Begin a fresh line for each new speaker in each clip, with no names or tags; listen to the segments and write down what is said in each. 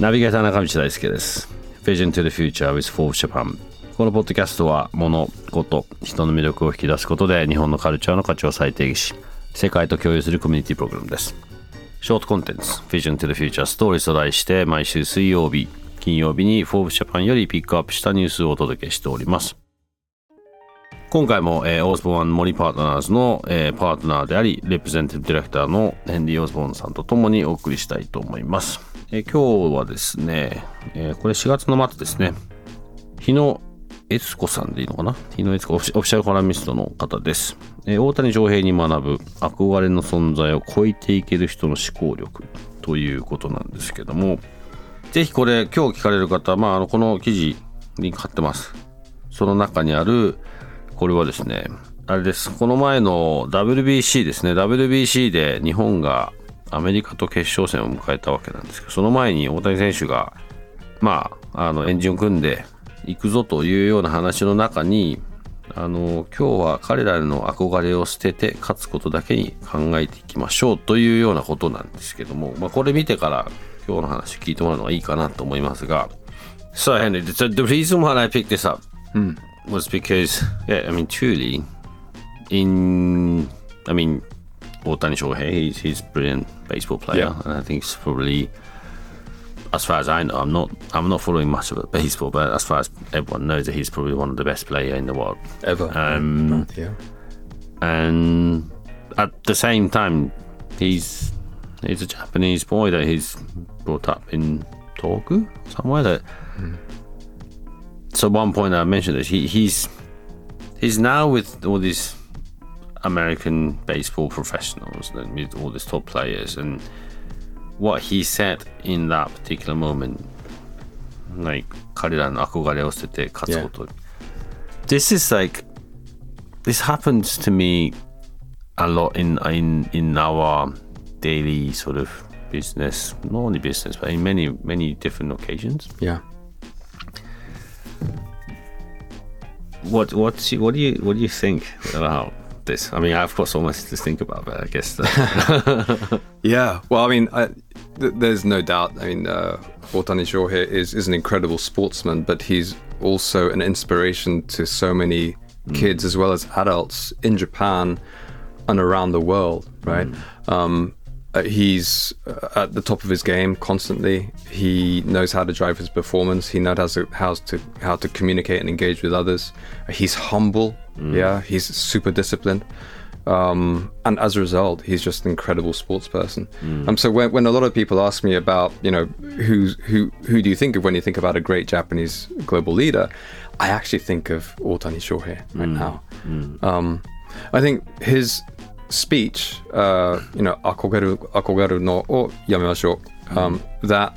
ナビゲーター中道大輔です。Vision to the Future with f o r b e Japan このポッドキャストは物事人の魅力を引き出すことで日本のカルチャーの価値を再定義し世界と共有するコミュニティプログラムです。ショートコンテンツ Vision to the Future ストーリーと題して毎週水曜日金曜日に Forbes Japan よりピックアップしたニュースをお届けしております。今回も、えー、オースボーンモリパートナーズの、えー、パートナーであり、レプゼンティブディレクターのヘンリー・オースボーンさんと共にお送りしたいと思います。えー、今日はですね、えー、これ4月の末ですね、日野悦子さんでいいのかな？日野悦子オフィシャルコラミストの方です。えー、大谷翔平に学ぶ憧れの存在を超えていける人の思考力ということなんですけども、ぜひこれ今日聞かれる方、まあ、あのこの記事に貼ってます。その中にあるこれはですね、あれです。この前の WBC ですね。WBC で日本がアメリカと決勝戦を迎えたわけなんですけど、その前に大谷選手が、まあ、あの、エンジンを組んで行くぞというような話の中に、あの、今日は彼らの憧れを捨てて勝つことだけに考えていきましょうというようなことなんですけども、まあ、これ見てから今日の話聞いてもらうのがいいかなと思いますが、So, Henry, the, the reason why I picked this up、うん was because, yeah, I mean, truly, in, I mean, Otani Shohei, he's, he's a brilliant baseball player, yeah. and I think he's probably, as far as I know, I'm not, I'm not following much of baseball, but as far as everyone knows, that he's probably one of the best player in the world
ever.
Um,
yeah,
and at the same time, he's he's a Japanese boy that he's brought up in Tohoku somewhere that. Mm so one point I mentioned is he, he's he's now with all these American baseball professionals and with all these top players and what he said in that particular moment like 彼らの憧れを捨てて勝つこと this is like this happens to me a lot in in in our daily sort of business not only business but in many many different occasions
yeah
What what what do you what do you think about this? I mean, I've got so much to think about, but I guess.
yeah, well, I mean, I, th- there's no doubt. I mean, uh, Otani Shohei is is an incredible sportsman, but he's also an inspiration to so many mm. kids as well as adults in Japan and around the world. Right. Mm. Um, he's uh, at the top of his game constantly. He knows how to drive his performance. He knows how to how to, how to communicate and engage with others. He's humble. Mm. Yeah, he's super disciplined. Um, and as a result, he's just an incredible sports person. Mm. Um, so when, when a lot of people ask me about, you know, who's, who who do you think of when you think about a great Japanese global leader, I actually think of Otani Shohei right mm. now. Mm. Um, I think his speech, uh, you know, 憧れる憧れるのをやめましょう。Um, that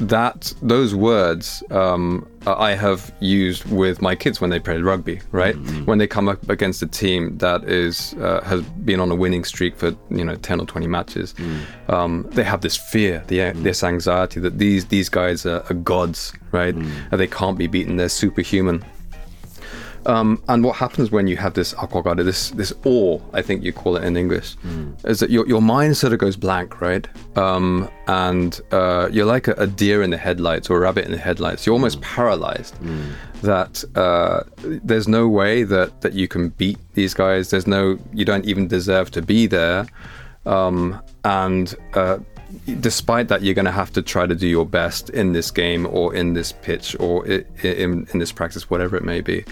that those words um, I have used with my kids when they play rugby. Right mm-hmm. when they come up against a team that is uh, has been on a winning streak for you know ten or twenty matches, mm. um, they have this fear, the, mm. this anxiety that these these guys are, are gods, right? Mm. And they can't be beaten. They're superhuman. Um, and what happens when you have this akogare, this this awe, I think you call it in English, mm. is that your, your mind sort of goes blank, right? Um, and uh, you're like a, a, deer in the headlights or a rabbit in the headlights. You're almost mm. paralyzed. Mm. That uh, there's no way that that you can beat these guys. There's no, you don't even deserve to be there. Um, and uh, despite that, you're going to have to try to do your best in this game or in this pitch or in, in, this practice, whatever it may be.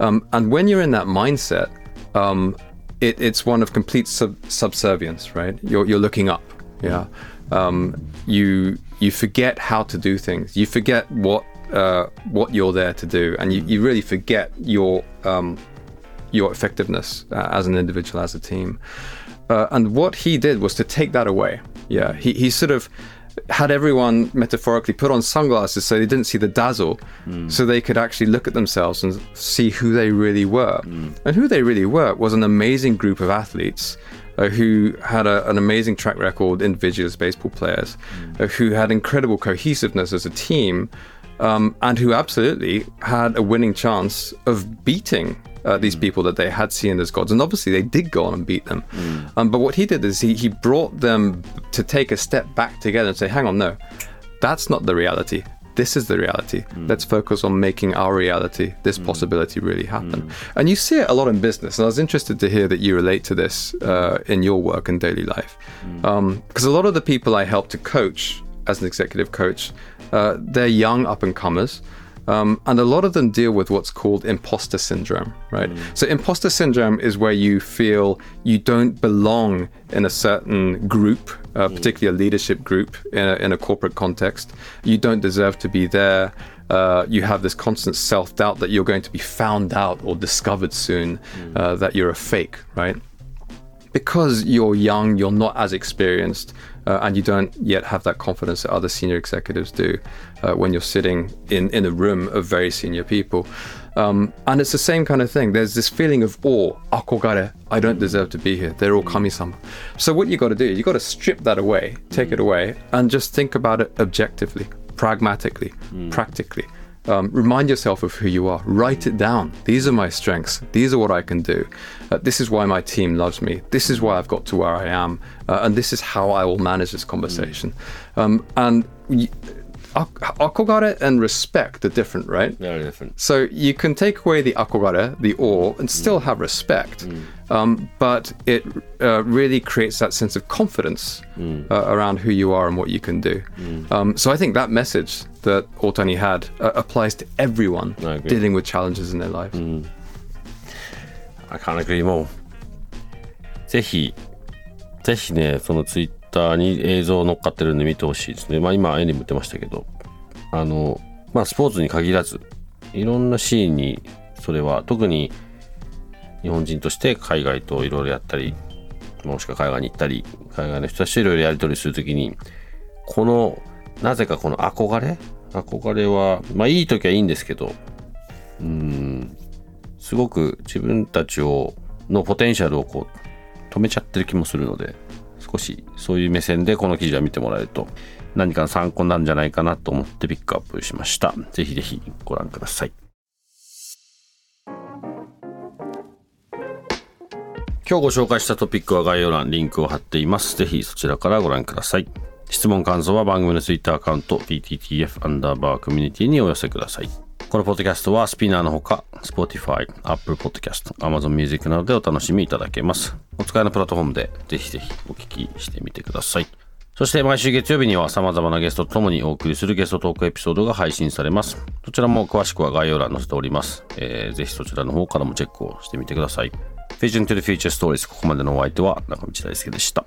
Um, and when you're in that mindset, um, it, it's one of complete sub- subservience, right? You're, you're looking up. Yeah. Um, you you forget how to do things. You forget what uh, what you're there to do, and you, you really forget your um, your effectiveness uh, as an individual, as a team. Uh, and what he did was to take that away. Yeah, he, he sort of had everyone metaphorically put on sunglasses so they didn't see the dazzle, so they could actually look at themselves and see who they really were. And who they really were was an amazing group of athletes. Uh, who had a, an amazing track record, individual as baseball players, uh, who had incredible cohesiveness as a team, um, and who absolutely had a winning chance of beating uh, these people that they had seen as gods. And obviously, they did go on and beat them. Um, but what he did is he, he brought them to take a step back together and say, hang on, no, that's not the reality. This is the reality. Let's focus on making our reality, this possibility, really happen. And you see it a lot in business. And I was interested to hear that you relate to this uh, in your work and daily life. Because a lot of the people I help to coach as an executive coach, uh, they're young up and comers. Um, and a lot of them deal with what's called imposter syndrome, right? So, imposter syndrome is where you feel you don't belong in a certain group, uh, particularly a leadership group in a, in a corporate context. You don't deserve to be there. Uh, you have this constant self doubt that you're going to be found out or discovered soon, uh, that you're a fake, right? Because you're young, you're not as experienced, uh, and you don't yet have that confidence that other senior executives do uh, when you're sitting in, in a room of very senior people. Um, and it's the same kind of thing. There's this feeling of awe, akogare, I don't deserve to be here. They're all kami-sama. So what you got to do, you got to strip that away, take it away, and just think about it objectively, pragmatically, practically. Um, remind yourself of who you are. Write it down. These are my strengths. These are what I can do. Uh, this is why my team loves me. This is why I've got to where I am. Uh, and this is how I will manage this conversation. Um, and y- akogare and respect are different, right?
Very different.
So you can take away the akogare, the awe, and still have respect. Um, but it uh, really creates that sense of confidence uh, around who you are and what you can do. Um, so I think that message that Otani had uh, applies to everyone
I agree.
dealing with challenges in their life.
I can't agree more. ぜひ、ぜひね、そのツイッ ターに映像乗っかってるんで見てほしいですね。まあ今、絵にも言ってましたけど、あの、まあスポーツに限らず、いろんなシーンに、それは特に日本人として海外といろいろやったり、もしくは海外に行ったり、海外の人たちといろいろやり取りするときに、この、なぜかこの憧れ？憧れは、まあいい時はいいんですけど、うんすごく自分たちをのポテンシャルをこう止めちゃってる気もするので。少しそういう目線でこの記事は見てもらえると何かの参考なんじゃないかなと思ってピックアップしました。ぜひぜひご覧ください。今日ご紹介したトピックは概要欄リンクを貼っています。ぜひそちらからご覧ください。質問感想は番組のツイッターアカウント PTTF アンダーバーコミュニティにお寄せください。このポッドキャストはスピナーのほか Spotify、Apple Podcast、Amazon Music などでお楽しみいただけますお使いのプラットフォームでぜひぜひお聞きしてみてくださいそして毎週月曜日には様々なゲストと共にお送りするゲストトークエピソードが配信されます。そちらも詳しくは概要欄に載せております。えーぜひそちらの方からもチェックをしてみてください。Vision to the Future Stories ここまでのお相手は中道大輔でした。